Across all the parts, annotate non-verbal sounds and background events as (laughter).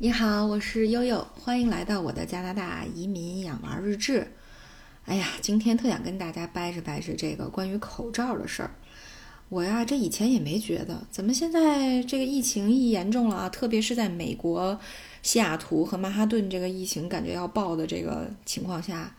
你好，我是悠悠，欢迎来到我的加拿大移民养娃日志。哎呀，今天特想跟大家掰扯掰扯这个关于口罩的事儿。我呀，这以前也没觉得，怎么现在这个疫情一严重了啊？特别是在美国西雅图和曼哈顿这个疫情感觉要爆的这个情况下，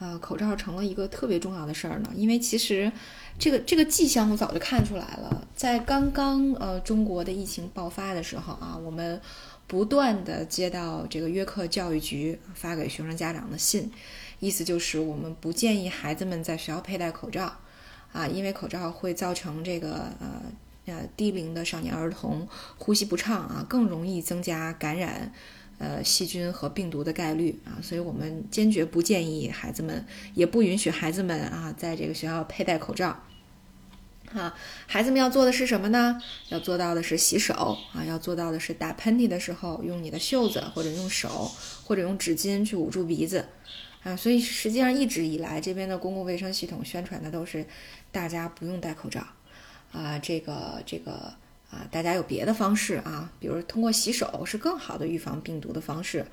呃，口罩成了一个特别重要的事儿呢。因为其实这个这个迹象我早就看出来了，在刚刚呃中国的疫情爆发的时候啊，我们。不断的接到这个约克教育局发给学生家长的信，意思就是我们不建议孩子们在学校佩戴口罩，啊，因为口罩会造成这个呃呃低龄的少年儿童呼吸不畅啊，更容易增加感染呃细菌和病毒的概率啊，所以我们坚决不建议孩子们，也不允许孩子们啊在这个学校佩戴口罩。啊，孩子们要做的是什么呢？要做到的是洗手啊，要做到的是打喷嚏的时候用你的袖子或者用手或者用纸巾去捂住鼻子啊。所以实际上一直以来这边的公共卫生系统宣传的都是大家不用戴口罩啊，这个这个啊，大家有别的方式啊，比如通过洗手是更好的预防病毒的方式。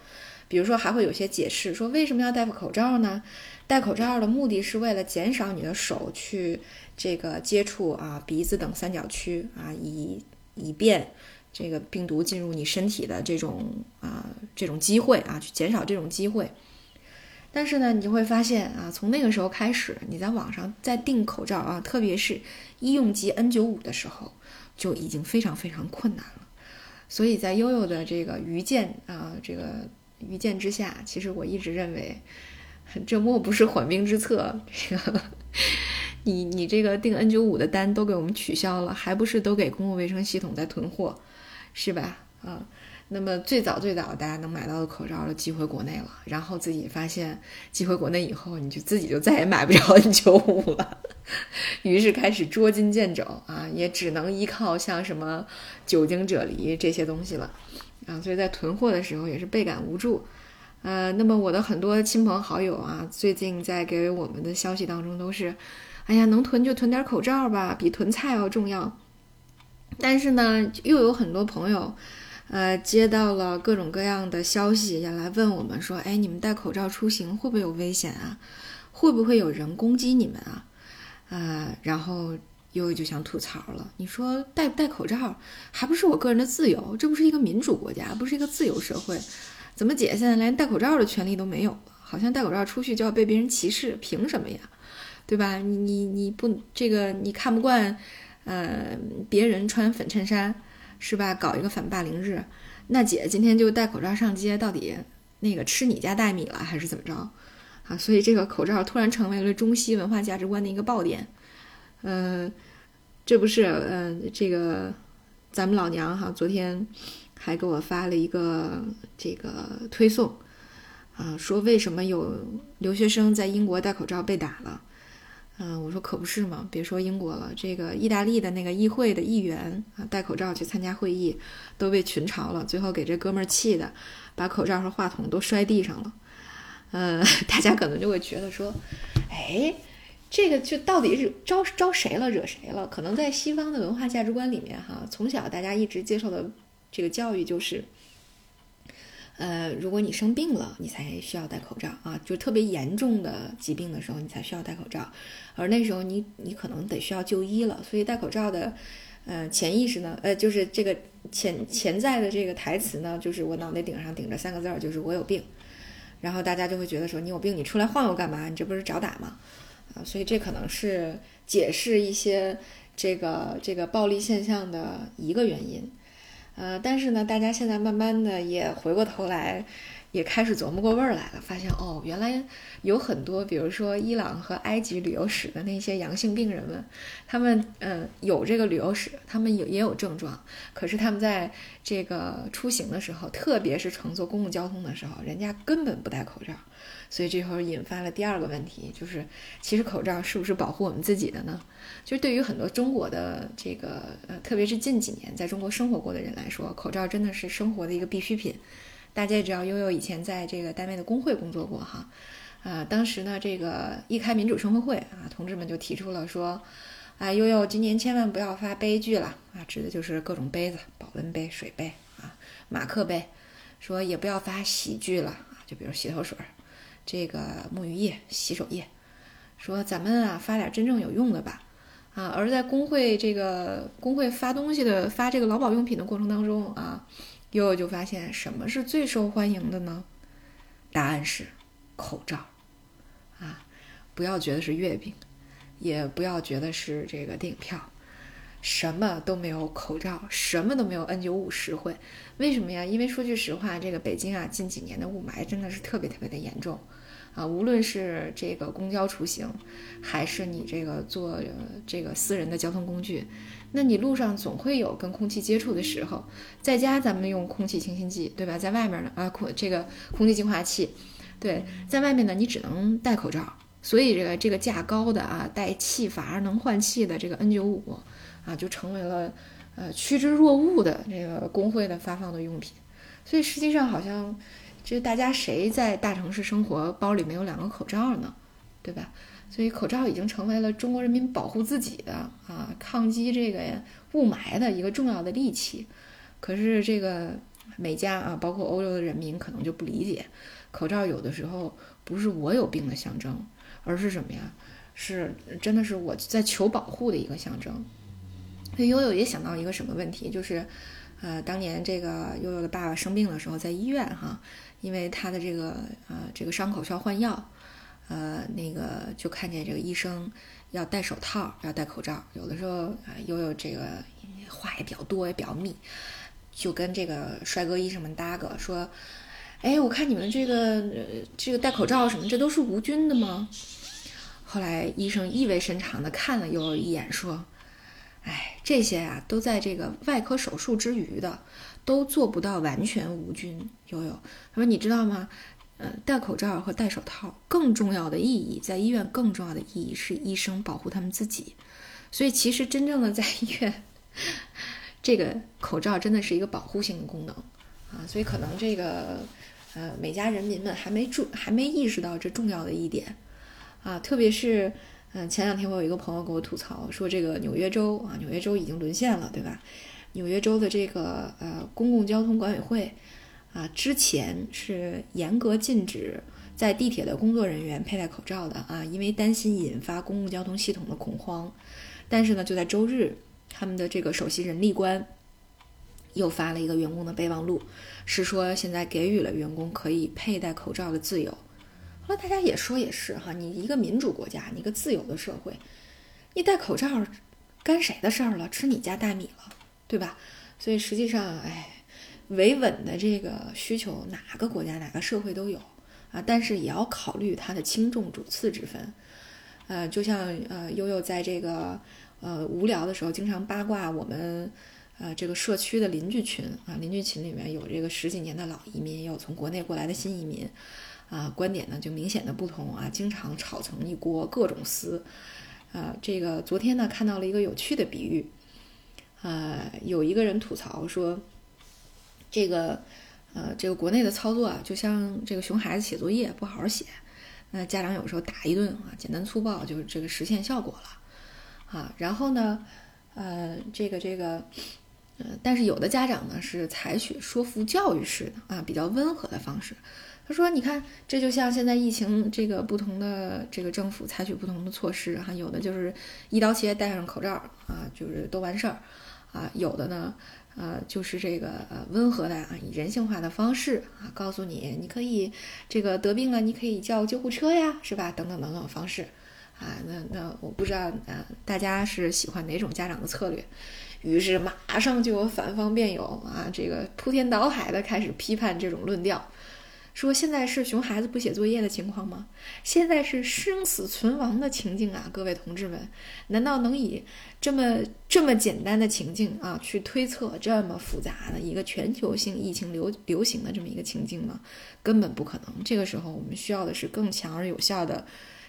比如说还会有些解释说为什么要戴口罩呢？戴口罩的目的是为了减少你的手去。这个接触啊鼻子等三角区啊，以以便这个病毒进入你身体的这种啊这种机会啊，去减少这种机会。但是呢，你就会发现啊，从那个时候开始，你在网上在订口罩啊，特别是医用级 N95 的时候，就已经非常非常困难了。所以在悠悠的这个愚见啊，这个愚见之下，其实我一直认为，这莫不是缓兵之策。这个。(laughs) 你你这个订 N 九五的单都给我们取消了，还不是都给公共卫生系统在囤货，是吧？啊，那么最早最早大家能买到的口罩都寄回国内了，然后自己发现寄回国内以后，你就自己就再也买不着 N 九五了，于是开始捉襟见肘啊，也只能依靠像什么酒精啫喱这些东西了啊，所以在囤货的时候也是倍感无助。呃，那么我的很多亲朋好友啊，最近在给我们的消息当中都是。哎呀，能囤就囤点口罩吧，比囤菜要重要。但是呢，又有很多朋友，呃，接到了各种各样的消息，也来问我们说：“哎，你们戴口罩出行会不会有危险啊？会不会有人攻击你们啊？”呃，然后悠悠就想吐槽了：“你说戴不戴口罩，还不是我个人的自由？这不是一个民主国家，不是一个自由社会？怎么姐现在连戴口罩的权利都没有了？好像戴口罩出去就要被别人歧视，凭什么呀？”对吧？你你你不这个你看不惯，呃，别人穿粉衬衫，是吧？搞一个反霸凌日，那姐今天就戴口罩上街，到底那个吃你家大米了还是怎么着？啊，所以这个口罩突然成为了中西文化价值观的一个爆点。嗯，这不是，嗯，这个咱们老娘哈，昨天还给我发了一个这个推送，啊，说为什么有留学生在英国戴口罩被打了。嗯，我说可不是嘛，别说英国了，这个意大利的那个议会的议员啊，戴口罩去参加会议，都被群嘲了，最后给这哥们儿气的，把口罩和话筒都摔地上了。呃，(laughs) 大家可能就会觉得说，哎，这个就到底是招招谁了，惹谁了？可能在西方的文化价值观里面，哈，从小大家一直接受的这个教育就是。呃，如果你生病了，你才需要戴口罩啊，就特别严重的疾病的时候，你才需要戴口罩，而那时候你你可能得需要就医了，所以戴口罩的，呃，潜意识呢，呃，就是这个潜潜在的这个台词呢，就是我脑袋顶上顶着三个字儿，就是我有病，然后大家就会觉得说你有病，你出来晃悠干嘛？你这不是找打吗？啊，所以这可能是解释一些这个这个暴力现象的一个原因。呃，但是呢，大家现在慢慢的也回过头来，也开始琢磨过味儿来了，发现哦，原来有很多，比如说伊朗和埃及旅游史的那些阳性病人们，他们嗯有这个旅游史，他们有也有症状，可是他们在这个出行的时候，特别是乘坐公共交通的时候，人家根本不戴口罩。所以这会儿引发了第二个问题，就是其实口罩是不是保护我们自己的呢？就是对于很多中国的这个呃，特别是近几年在中国生活过的人来说，口罩真的是生活的一个必需品。大家也知道，悠悠以前在这个单位的工会工作过哈，啊，当时呢这个一开民主生活会啊，同志们就提出了说，啊，悠悠今年千万不要发杯具了啊，指的就是各种杯子，保温杯、水杯啊、马克杯。说也不要发洗剧了啊，就比如洗头水、这个沐浴液、洗手液，说咱们啊发点真正有用的吧。啊，而在工会这个工会发东西的发这个劳保用品的过程当中啊，悠悠就发现什么是最受欢迎的呢？答案是口罩。啊，不要觉得是月饼，也不要觉得是这个电影票，什么都没有口罩，什么都没有 N95 实惠。为什么呀？因为说句实话，这个北京啊，近几年的雾霾真的是特别特别的严重。啊，无论是这个公交出行，还是你这个坐这个私人的交通工具，那你路上总会有跟空气接触的时候。在家咱们用空气清新剂，对吧？在外面呢，啊空这个空气净化器，对，在外面呢你只能戴口罩。所以这个这个价高的啊，带气阀能换气的这个 N95 啊，就成为了呃趋之若鹜的这个工会的发放的用品。所以实际上好像。这大家谁在大城市生活，包里没有两个口罩呢？对吧？所以口罩已经成为了中国人民保护自己的啊，抗击这个雾霾的一个重要的利器。可是这个美加啊，包括欧洲的人民可能就不理解，口罩有的时候不是我有病的象征，而是什么呀？是真的是我在求保护的一个象征。所以悠悠也想到一个什么问题，就是，呃，当年这个悠悠的爸爸生病的时候，在医院哈。因为他的这个呃这个伤口需要换药，呃那个就看见这个医生要戴手套，要戴口罩。有的时候啊悠悠这个话也比较多，也比较密，就跟这个帅哥医生们搭个说：“哎，我看你们这个这个戴口罩什么，这都是无菌的吗？”后来医生意味深长的看了悠悠一眼，说：“哎，这些啊都在这个外科手术之余的。”都做不到完全无菌。悠悠他说：“你知道吗？嗯，戴口罩和戴手套更重要的意义，在医院更重要的意义是医生保护他们自己。所以，其实真正的在医院，(laughs) 这个口罩真的是一个保护性的功能啊。所以，可能这个呃，美家人民们还没注，还没意识到这重要的一点啊。特别是，嗯，前两天我有一个朋友给我吐槽说，这个纽约州啊，纽约州已经沦陷了，对吧？”纽约州的这个呃公共交通管委会，啊，之前是严格禁止在地铁的工作人员佩戴口罩的啊，因为担心引发公共交通系统的恐慌。但是呢，就在周日，他们的这个首席人力官又发了一个员工的备忘录，是说现在给予了员工可以佩戴口罩的自由。后来大家也说也是哈，你一个民主国家，你一个自由的社会，你戴口罩干谁的事儿了？吃你家大米了？对吧？所以实际上，哎，维稳的这个需求，哪个国家、哪个社会都有啊。但是也要考虑它的轻重主次之分。呃，就像呃悠悠在这个呃无聊的时候，经常八卦我们呃这个社区的邻居群啊，邻居群里面有这个十几年的老移民，也有从国内过来的新移民啊，观点呢就明显的不同啊，经常吵成一锅，各种撕。啊，这个昨天呢看到了一个有趣的比喻。呃，有一个人吐槽说，这个，呃，这个国内的操作啊，就像这个熊孩子写作业不好好写，那家长有时候打一顿啊，简单粗暴就是这个实现效果了，啊，然后呢，呃，这个这个，呃，但是有的家长呢是采取说服教育式的啊，比较温和的方式。他说，你看，这就像现在疫情这个不同的这个政府采取不同的措施哈，有的就是一刀切戴上口罩啊，就是都完事儿。啊，有的呢，呃，就是这个呃温和的啊，以人性化的方式啊，告诉你你可以这个得病了，你可以叫救护车呀，是吧？等等等等方式，啊，那那我不知道呃，大家是喜欢哪种家长的策略？于是马上就有反方辩友啊，这个铺天倒海的开始批判这种论调。说现在是熊孩子不写作业的情况吗？现在是生死存亡的情境啊！各位同志们，难道能以这么这么简单的情境啊去推测这么复杂的一个全球性疫情流流行的这么一个情境吗？根本不可能。这个时候我们需要的是更强而有效的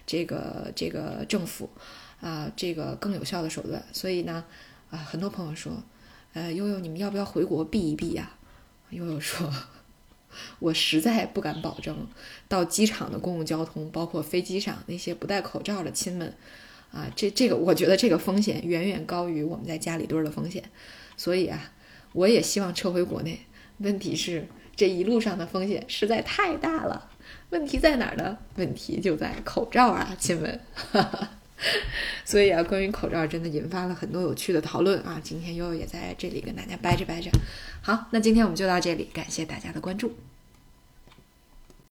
这个这个政府啊，这个更有效的手段。所以呢，啊，很多朋友说，呃，悠悠，你们要不要回国避一避呀？悠悠说。我实在不敢保证，到机场的公共交通，包括飞机上那些不戴口罩的亲们，啊，这这个我觉得这个风险远远高于我们在家里蹲的风险，所以啊，我也希望撤回国内。问题是这一路上的风险实在太大了。问题在哪儿呢？问题就在口罩啊，亲们。(laughs) (laughs) 所以啊，关于口罩真的引发了很多有趣的讨论啊。今天悠悠也在这里跟大家掰着掰着。好，那今天我们就到这里，感谢大家的关注。